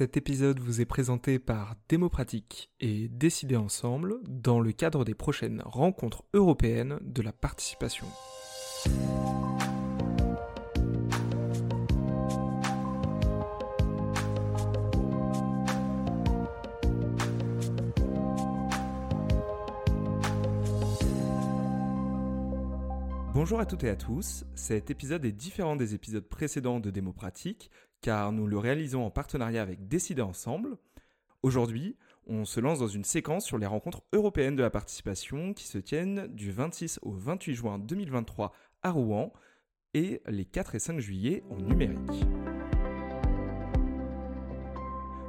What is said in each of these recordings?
Cet épisode vous est présenté par Démopratique et Décider ensemble dans le cadre des prochaines rencontres européennes de la participation. Bonjour à toutes et à tous, cet épisode est différent des épisodes précédents de Démo Pratique car nous le réalisons en partenariat avec Décider Ensemble. Aujourd'hui, on se lance dans une séquence sur les rencontres européennes de la participation qui se tiennent du 26 au 28 juin 2023 à Rouen et les 4 et 5 juillet en numérique.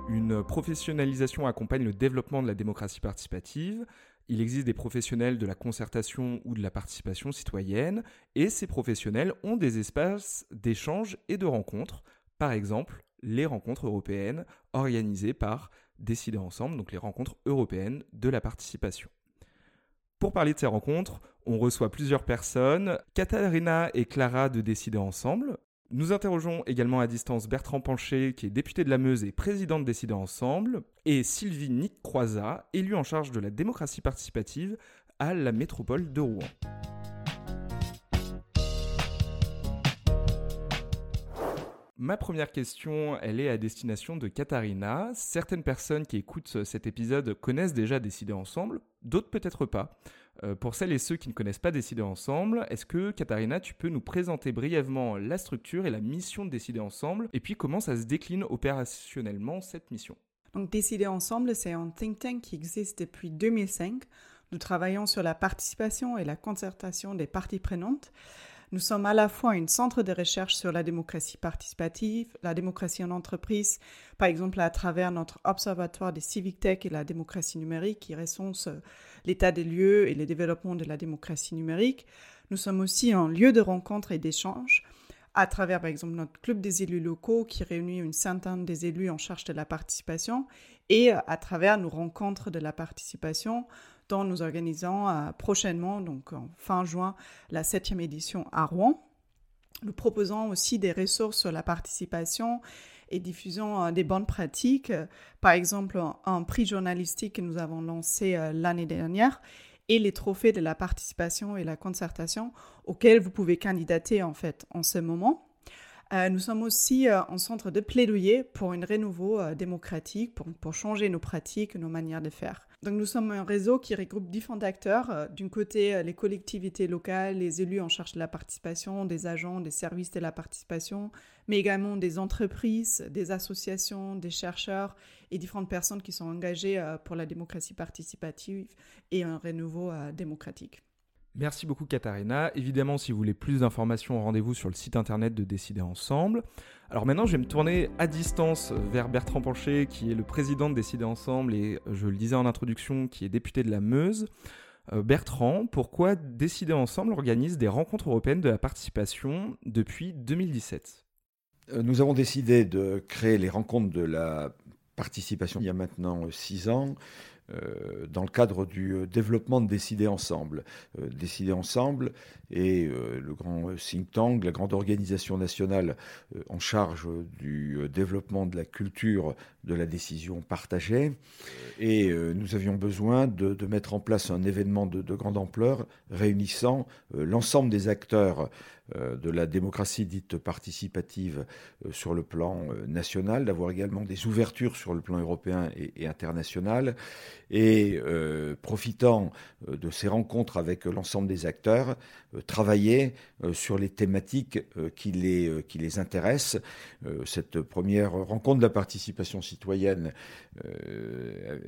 Une professionnalisation accompagne le développement de la démocratie participative. Il existe des professionnels de la concertation ou de la participation citoyenne, et ces professionnels ont des espaces d'échange et de rencontres, par exemple les rencontres européennes organisées par Décider Ensemble, donc les rencontres européennes de la participation. Pour parler de ces rencontres, on reçoit plusieurs personnes, Katharina et Clara de Décider Ensemble, nous interrogeons également à distance Bertrand Pancher, qui est député de la Meuse et président de Décider Ensemble, et Sylvie Nick Croizat, élue en charge de la démocratie participative à la métropole de Rouen. Ma première question, elle est à destination de Katharina. Certaines personnes qui écoutent cet épisode connaissent déjà Décider Ensemble, d'autres peut-être pas. Euh, pour celles et ceux qui ne connaissent pas Décider Ensemble, est-ce que, Katharina, tu peux nous présenter brièvement la structure et la mission de Décider Ensemble, et puis comment ça se décline opérationnellement cette mission? Donc Décider Ensemble, c'est un think tank qui existe depuis 2005. Nous travaillons sur la participation et la concertation des parties prenantes. Nous sommes à la fois un centre de recherche sur la démocratie participative, la démocratie en entreprise, par exemple à travers notre observatoire des civic tech et la démocratie numérique qui recense euh, l'état des lieux et le développement de la démocratie numérique. Nous sommes aussi un lieu de rencontre et d'échange à travers, par exemple, notre club des élus locaux qui réunit une centaine des élus en charge de la participation et euh, à travers nos rencontres de la participation nous organisons euh, prochainement, donc en fin juin, la septième édition à Rouen. Nous proposons aussi des ressources sur la participation et diffusons euh, des bonnes pratiques. Par exemple, un prix journalistique que nous avons lancé euh, l'année dernière et les trophées de la participation et la concertation auxquels vous pouvez candidater en fait en ce moment. Nous sommes aussi en centre de plaidoyer pour une renouveau démocratique, pour, pour changer nos pratiques, nos manières de faire. Donc nous sommes un réseau qui regroupe différents acteurs. Euh, d'un côté, euh, les collectivités locales, les élus en charge de la participation, des agents, des services de la participation, mais également des entreprises, des associations, des chercheurs et différentes personnes qui sont engagées euh, pour la démocratie participative et un renouveau démocratique. Merci beaucoup Katharina. Évidemment, si vous voulez plus d'informations, rendez-vous sur le site internet de Décider Ensemble. Alors maintenant, je vais me tourner à distance vers Bertrand Pancher, qui est le président de Décider Ensemble et, je le disais en introduction, qui est député de la Meuse. Euh, Bertrand, pourquoi Décider Ensemble organise des rencontres européennes de la participation depuis 2017 euh, Nous avons décidé de créer les rencontres de la participation il y a maintenant six ans euh, dans le cadre du euh, développement de Décider Ensemble. Euh, Décider Ensemble est le grand think tank, la grande organisation nationale en charge du développement de la culture de la décision partagée. Et nous avions besoin de, mettre en place un événement de, de grande ampleur réunissant l'ensemble des acteurs de la démocratie dite participative euh, sur le plan euh, national, d'avoir également des ouvertures sur le plan européen et, international, et profitant de ces rencontres avec l'ensemble des acteurs, travailler sur les thématiques qui les, qui les intéressent. Cette première rencontre de la participation citoyenne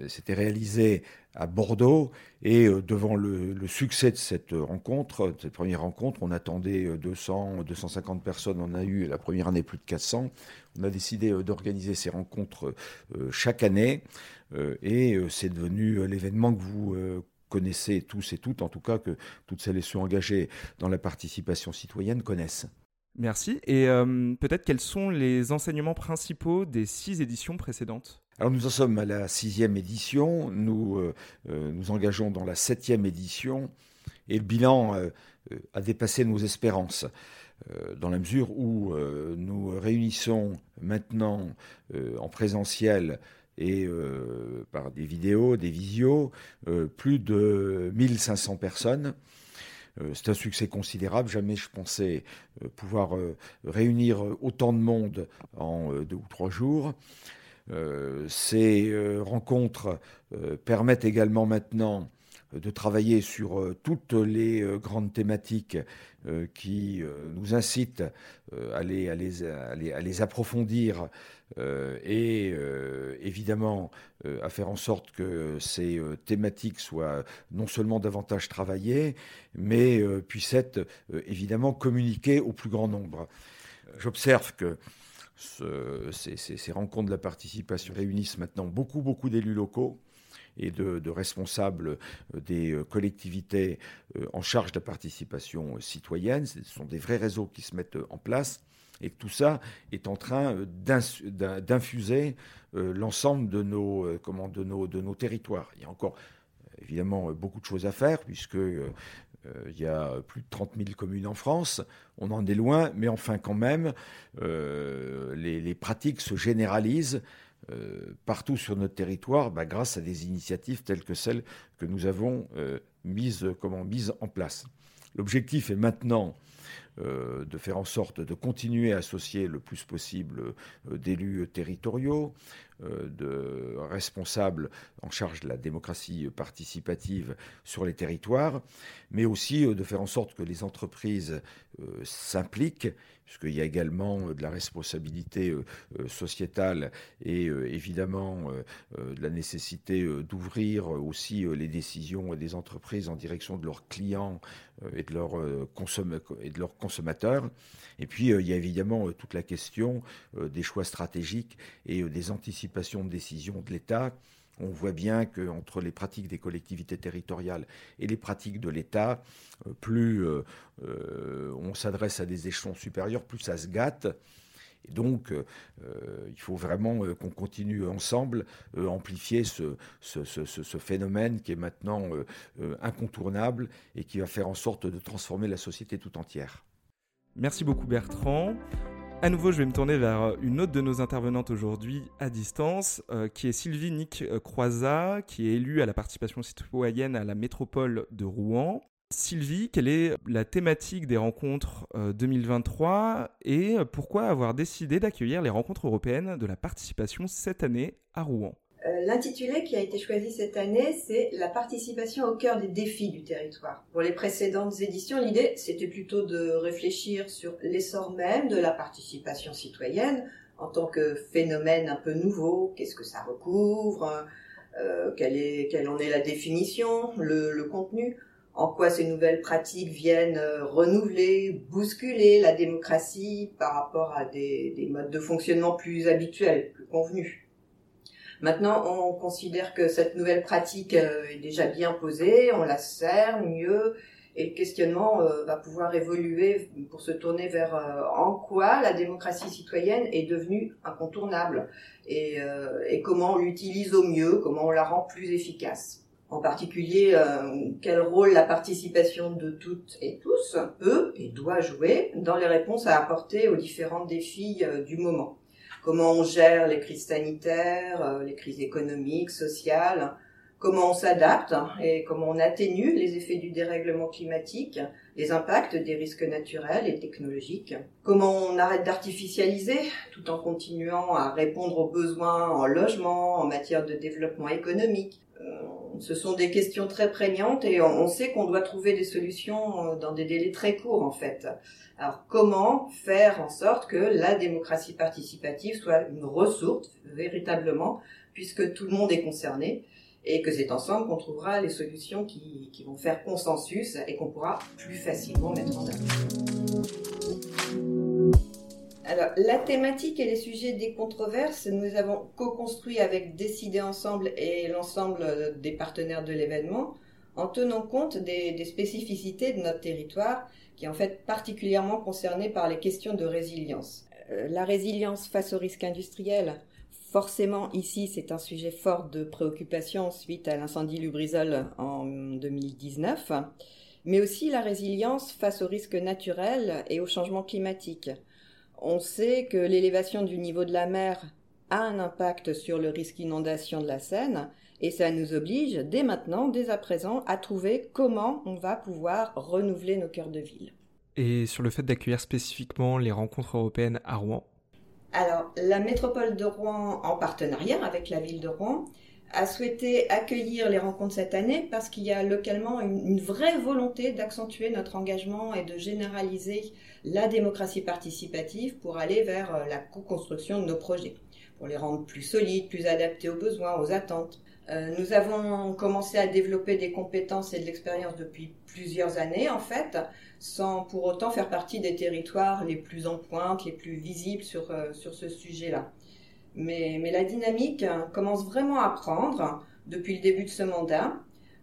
s'était réalisée à Bordeaux. Et euh, devant le, succès de cette rencontre, de cette première rencontre, on attendait 200, euh, 250 personnes. On a eu la première année plus de 400. On a décidé euh, d'organiser ces rencontres chaque année. Et c'est devenu l'événement que vous connaissez tous et toutes, en tout cas que toutes celles qui sont engagées dans la participation citoyenne connaissent. Merci. Et peut-être quels sont les enseignements principaux des six éditions précédentes? Alors nous en sommes à la sixième édition, nous euh, euh, nous engageons dans la septième édition et le bilan euh, a dépassé nos espérances. dans la mesure où nous réunissons maintenant en présentiel et par des vidéos, des visios, plus de 1500 personnes. C'est un succès considérable. Jamais je pensais pouvoir réunir autant de monde en deux ou trois jours. ces rencontres permettent également maintenant de travailler sur euh, toutes les euh, grandes thématiques euh, qui nous incitent à les, à les, à les, approfondir et évidemment à faire en sorte que ces thématiques soient non seulement davantage travaillées, mais puissent être évidemment communiquées au plus grand nombre. J'observe que ces, ces, rencontres de la participation réunissent maintenant beaucoup, beaucoup d'élus locaux et de, responsables euh, des euh, collectivités euh, en charge de la participation citoyenne. Ce sont des vrais réseaux qui se mettent en place et que tout ça est en train d'infuser l'ensemble de nos, comment, de, nos, de nos territoires. Il y a encore évidemment beaucoup de choses à faire puisque il y a plus de 30 000 communes en France, on en est loin, mais enfin quand même, les, les, pratiques se généralisent euh, partout sur notre territoire bah, grâce à des initiatives telles que celles que nous avons euh, mises, en place. L'objectif est maintenant euh, de faire en sorte de continuer à associer le plus possible d'élus territoriaux, de responsables en charge de la démocratie participative sur les territoires, mais aussi de faire en sorte que les entreprises s'impliquent, puisqu'il y a également de la responsabilité sociétale et évidemment de la nécessité d'ouvrir aussi les décisions des entreprises en direction de leurs clients et de leurs, consommateurs. Et puis, euh, il y a évidemment euh, toute la question euh, des choix stratégiques et des anticipations de décisions de l'État. On voit bien qu'entre les pratiques des collectivités territoriales et les pratiques de l'État, plus on s'adresse à des échelons supérieurs, plus ça se gâte. Et donc, il faut vraiment qu'on continue ensemble à amplifier ce, phénomène qui est maintenant incontournable et qui va faire en sorte de transformer la société tout entière. Merci beaucoup Bertrand. À nouveau, je vais me tourner vers une autre de nos intervenantes aujourd'hui à distance, euh, qui est Sylvie Nick Croizat, qui est élue à la participation citoyenne à la métropole de Rouen. Sylvie, quelle est la thématique des rencontres 2023 euh, et pourquoi avoir décidé d'accueillir les rencontres européennes de la participation cette année à Rouen? euh, l'intitulé qui a été choisi cette année, c'est la participation au cœur des défis du territoire. Pour les précédentes éditions, l'idée, c'était plutôt de réfléchir sur l'essor même de la participation citoyenne en tant que phénomène un peu nouveau. Qu'est-ce que ça recouvre? Euh, quelle, est, quelle en est la définition, le, contenu? En quoi ces nouvelles pratiques viennent euh, renouveler, bousculer la démocratie par rapport à des, des modes de fonctionnement plus habituels, plus convenus? Maintenant, on considère que cette nouvelle pratique euh, est déjà bien posée, on la sert mieux, et le questionnement euh, va pouvoir évoluer pour se tourner vers euh, en quoi la démocratie citoyenne est devenue incontournable et, comment on l'utilise au mieux, comment on la rend plus efficace. En particulier, quel rôle la participation de toutes et tous peut et doit jouer dans les réponses à apporter aux différents défis du moment comment on gère les crises sanitaires, euh, les crises économiques, sociales, comment on s'adapte et comment on atténue les effets du dérèglement climatique, les impacts des risques naturels et technologiques, comment on arrête d'artificialiser tout en continuant à répondre aux besoins en logement, en matière de développement économique. Ce sont des questions très prégnantes et on sait qu'on doit trouver des solutions euh, dans des délais très courts en fait. Alors comment faire en sorte que la démocratie participative soit une ressource véritablement, puisque tout le monde est concerné, et que c'est ensemble qu'on trouvera les solutions qui, vont faire consensus et qu'on pourra plus facilement mettre en œuvre. Alors, la thématique et les sujets des controverses, nous avons co-construit avec Décider Ensemble et l'ensemble des partenaires de l'événement, en tenant compte des spécificités de notre territoire qui est en fait particulièrement concerné par les questions de résilience. Euh, la résilience face aux risques industriels, forcément ici c'est un sujet fort de préoccupation suite à l'incendie Lubrizol en 2019. mais aussi la résilience face aux risques naturels et au changement climatique. On sait que l'élévation du niveau de la mer a un impact sur le risque inondation de la Seine, et ça nous oblige dès maintenant, dès à présent, à trouver comment on va pouvoir renouveler nos cœurs de ville. Et sur le fait d'accueillir spécifiquement les rencontres européennes à Rouen? Alors, la métropole de Rouen, en partenariat avec la ville de Rouen, a souhaité accueillir les rencontres cette année parce qu'il y a localement une, vraie volonté d'accentuer notre engagement et de généraliser la démocratie participative pour aller vers euh, la co-construction de nos projets, pour les rendre plus solides, plus adaptés aux besoins, aux attentes. Euh, nous avons commencé à développer des compétences et de l'expérience depuis plusieurs années, en fait, sans pour autant faire partie des territoires les plus en pointe, les plus visibles sur, euh, sur ce sujet-là. Mais, la dynamique commence vraiment à prendre depuis le début de ce mandat.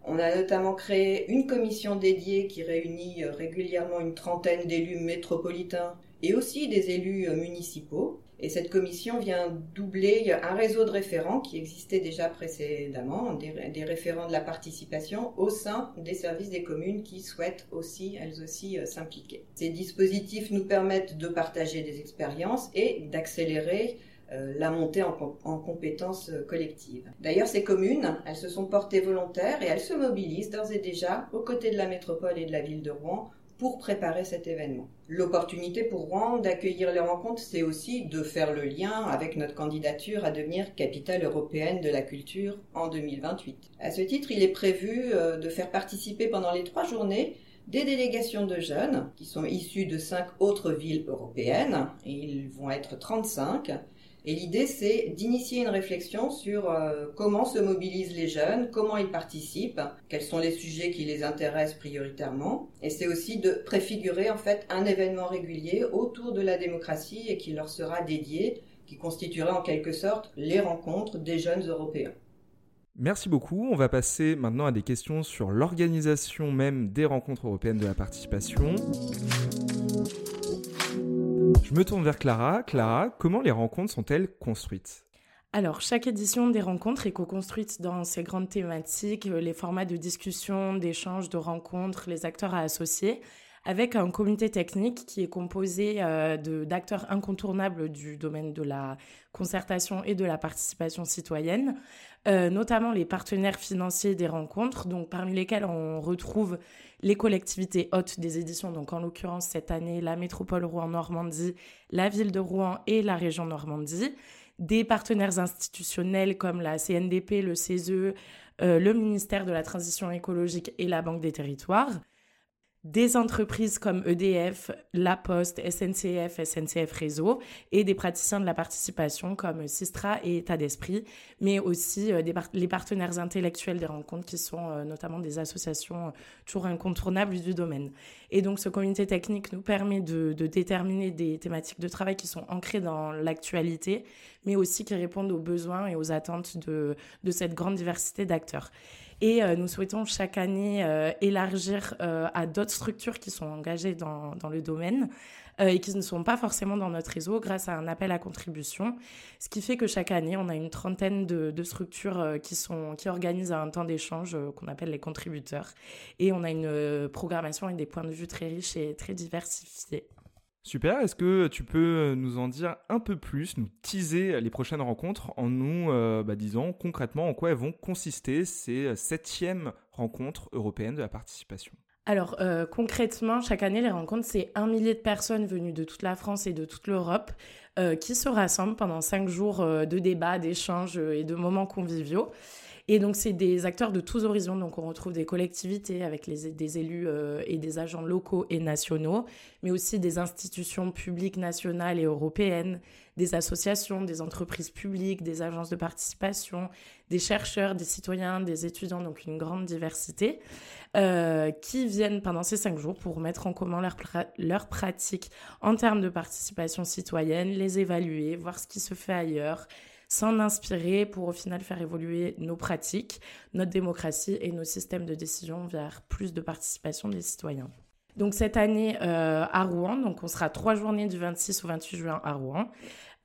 On a notamment créé une commission dédiée qui réunit euh, régulièrement une trentaine d'élus métropolitains et aussi des élus municipaux. Et cette commission vient doubler un réseau de référents qui existait déjà précédemment, des, référents de la participation au sein des services des communes qui souhaitent aussi, elles aussi, euh, s'impliquer. Ces dispositifs nous permettent de partager des expériences et d'accélérer euh, la montée en, en compétences euh, collectives. D'ailleurs, ces communes, elles se sont portées volontaires et elles se mobilisent d'ores et déjà aux côtés de la métropole et de la ville de Rouen pour préparer cet événement. L'opportunité pour Rouen d'accueillir les rencontres, c'est aussi de faire le lien avec notre candidature à devenir capitale européenne de la culture en 2028. À ce titre, il est prévu euh, de faire participer pendant les trois journées des délégations de jeunes qui sont issus de cinq autres villes européennes, ils vont être 35, et l'idée, c'est d'initier une réflexion sur euh, comment se mobilisent les jeunes, comment ils participent, quels sont les sujets qui les intéressent prioritairement. Et c'est aussi de préfigurer en fait un événement régulier autour de la démocratie et qui leur sera dédié, qui constituera en quelque sorte les rencontres des jeunes Européens. Merci beaucoup. On va passer maintenant à des questions sur l'organisation même des rencontres européennes de la participation. Je me tourne vers Clara. Clara, comment les rencontres sont-elles construites? Alors, chaque édition des rencontres est co-construite dans ses grandes thématiques, euh, les formats de discussion, d'échange, de rencontres, les acteurs à associer, avec un comité technique qui est composé euh, d'acteurs incontournables du domaine de la concertation et de la participation citoyenne, euh, notamment les partenaires financiers des rencontres, donc parmi lesquels on retrouve les collectivités hôtes des éditions, donc en l'occurrence cette année la métropole Rouen-Normandie, la ville de Rouen et la région Normandie, des partenaires institutionnels comme la CNDP, le CESE, euh, le ministère de la Transition écologique et la Banque des territoires, des entreprises comme EDF, La Poste, SNCF, SNCF Réseau et des praticiens de la participation comme Sistra et État d'Esprit, mais aussi euh, les partenaires intellectuels des rencontres qui sont euh, notamment des associations euh, toujours incontournables du domaine. Et donc ce comité technique nous permet de, déterminer des thématiques de travail qui sont ancrées dans l'actualité, mais aussi qui répondent aux besoins et aux attentes de cette grande diversité d'acteurs. Et euh, nous souhaitons chaque année euh, élargir euh, à d'autres structures qui sont engagées dans, dans le domaine et qui ne sont pas forcément dans notre réseau grâce à un appel à contribution. Ce qui fait que chaque année, on a une trentaine de, structures qui, sont, qui organisent un temps d'échange qu'on appelle les contributeurs. Et on a une programmation et des points de vue très riches et très diversifiés. Super, est-ce que tu peux nous en dire un peu plus, nous teaser les prochaines rencontres en nous euh, bah, disant concrètement en quoi elles vont consister ces septièmes rencontres européennes de la participation? Alors euh, concrètement, chaque année, les rencontres, c'est un millier de personnes venues de toute la France et de toute l'Europe euh, qui se rassemblent pendant cinq jours de débats, d'échanges et de moments conviviaux. Et donc, c'est des acteurs de tous horizons. Donc, on retrouve des collectivités avec des élus euh, et des agents locaux et nationaux, mais aussi des institutions publiques nationales et européennes, des associations, des entreprises publiques, des agences de participation, des chercheurs, des citoyens, des étudiants, donc une grande diversité, euh, qui viennent pendant ces cinq jours pour mettre en commun leurs leur pratiques en termes de participation citoyenne, les évaluer, voir ce qui se fait ailleurs s'en inspirer pour au final faire évoluer nos pratiques, notre démocratie et nos systèmes de décision vers plus de participation des citoyens. Donc cette année euh, à Rouen, donc on sera trois journées du 26 au 28 juin à Rouen.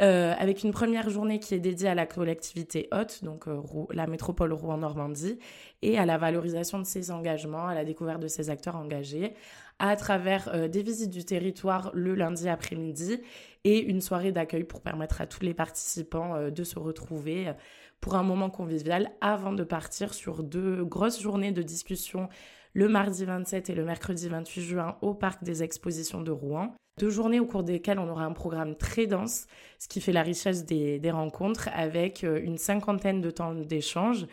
euh, avec une première journée qui est dédiée à la collectivité haute, donc euh, la métropole Rouen-Normandie, et à la valorisation de ses engagements, à la découverte de ses acteurs engagés, à travers euh, des visites du territoire le lundi après-midi et une soirée d'accueil pour permettre à tous les participants de se retrouver pour un moment convivial avant de partir sur deux grosses journées de discussion le mardi 27 et le mercredi 28 juin au Parc des Expositions de Rouen. Deux journées au cours desquelles on aura un programme très dense, ce qui fait la richesse des, rencontres, avec euh, une cinquantaine de temps d'échange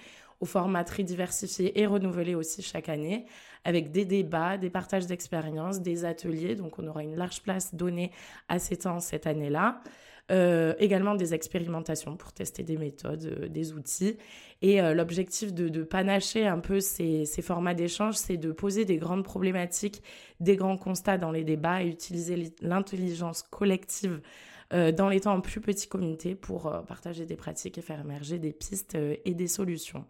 au format très diversifié et renouvelé aussi chaque année, avec des débats, des partages d'expériences, des ateliers. Donc on aura une large place donnée à ces temps cette année-là. Euh, également des expérimentations pour tester des méthodes, euh, des outils. Et euh, l'objectif de, panacher un peu ces, formats d'échange, c'est de poser des grandes problématiques, des grands constats dans les débats et utiliser l'intelligence collective dans les temps en plus petits comités pour partager des pratiques et faire émerger des pistes et des solutions.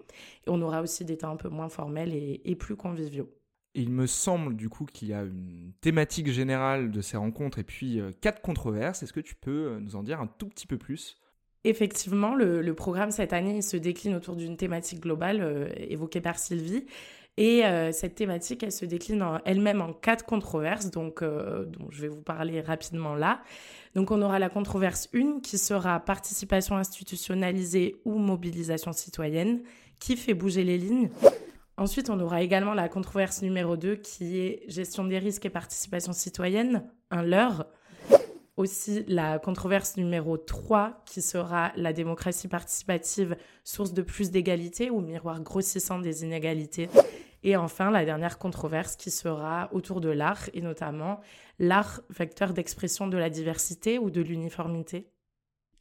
Et on aura aussi des temps un peu moins formels et plus conviviaux il me semble du coup qu'il y a une thématique générale de ces rencontres et puis euh, quatre controverses. Est-ce que tu peux euh, nous en dire un tout petit peu plus? Effectivement, le, programme cette année se décline autour d'une thématique globale euh, évoquée par Sylvie. Et cette thématique, elle se décline elle-même en quatre controverses, donc dont je vais vous parler rapidement là. Donc on aura la controverse 1 qui sera participation institutionnalisée ou mobilisation citoyenne. Qui fait bouger les lignes Ensuite, on aura également la controverse numéro 2 qui est gestion des risques et participation citoyenne, un leurre. Aussi la controverse numéro 3 qui sera la démocratie participative, source de plus d'égalité ou miroir grossissant des inégalités. Et enfin, la dernière controverse qui sera autour de l'art et notamment l'art vecteur d'expression de la diversité ou de l'uniformité.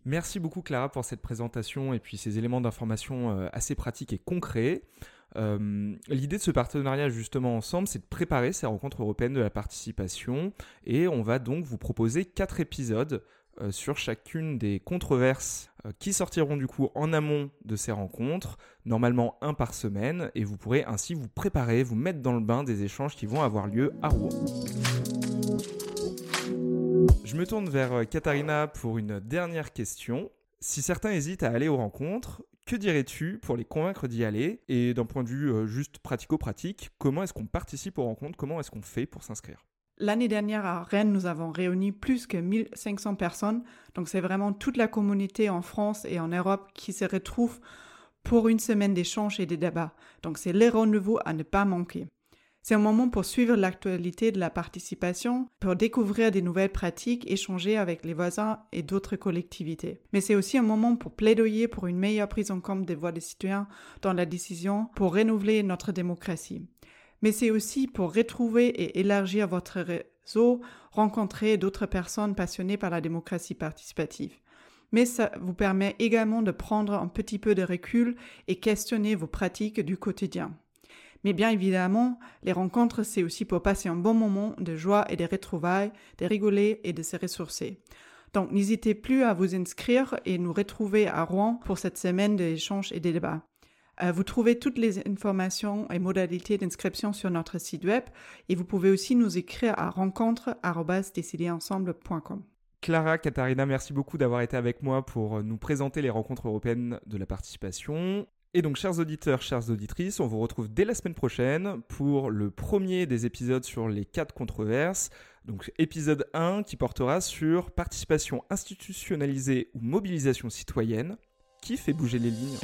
Merci beaucoup Clara pour cette présentation et puis ces éléments d'information euh, assez pratiques et concrets. Euh, l'idée de ce partenariat justement ensemble, c'est de préparer ces rencontres européennes de la participation et on va donc vous proposer quatre épisodes euh, sur chacune des controverses euh, qui sortiront du coup en amont de ces rencontres, normalement un par semaine, et vous pourrez ainsi vous préparer, vous mettre dans le bain des échanges qui vont avoir lieu à Rouen. Je me tourne vers Katharina pour une dernière question. Si certains hésitent à aller aux rencontres, que dirais-tu pour les convaincre d'y aller? Et d'un point de vue euh, juste pratico-pratique, comment est-ce qu'on participe aux rencontres? Comment est-ce qu'on fait pour s'inscrire? L'année dernière à Rennes, nous avons réuni plus que 1500 personnes. Donc c'est vraiment toute la communauté en France et en Europe qui se retrouve pour une semaine d'échanges et de débats. Donc c'est les rendez-vous à ne pas manquer. C'est un moment pour suivre l'actualité de la participation, pour découvrir des nouvelles pratiques, échanger avec les voisins et d'autres collectivités. Mais c'est aussi un moment pour plaidoyer pour une meilleure prise en compte des voix des citoyens dans la décision, pour renouveler notre démocratie. Mais c'est aussi pour retrouver et élargir votre réseau, rencontrer d'autres personnes passionnées par la démocratie participative mais ça vous permet également de prendre un petit peu de recul et questionner vos pratiques du quotidien. Mais bien évidemment, les rencontres, c'est aussi pour passer un bon moment de joie et de retrouvailles, de rigoler et de se ressourcer. Donc n'hésitez plus à vous inscrire et nous retrouver à Rouen pour cette semaine d'échanges et de débats. Euh, vous trouvez toutes les informations et modalités d'inscription sur notre site web et vous pouvez aussi nous écrire à rencontre.décidérensemble.com. Clara, Katharina, merci beaucoup d'avoir été avec moi pour nous présenter les rencontres européennes de la participation. Et donc, chers auditeurs, chères auditrices, on vous retrouve dès la semaine prochaine pour le premier des épisodes sur les quatre controverses. Donc, épisode 1 qui portera sur participation institutionnalisée ou mobilisation citoyenne. Qui fait bouger les lignes?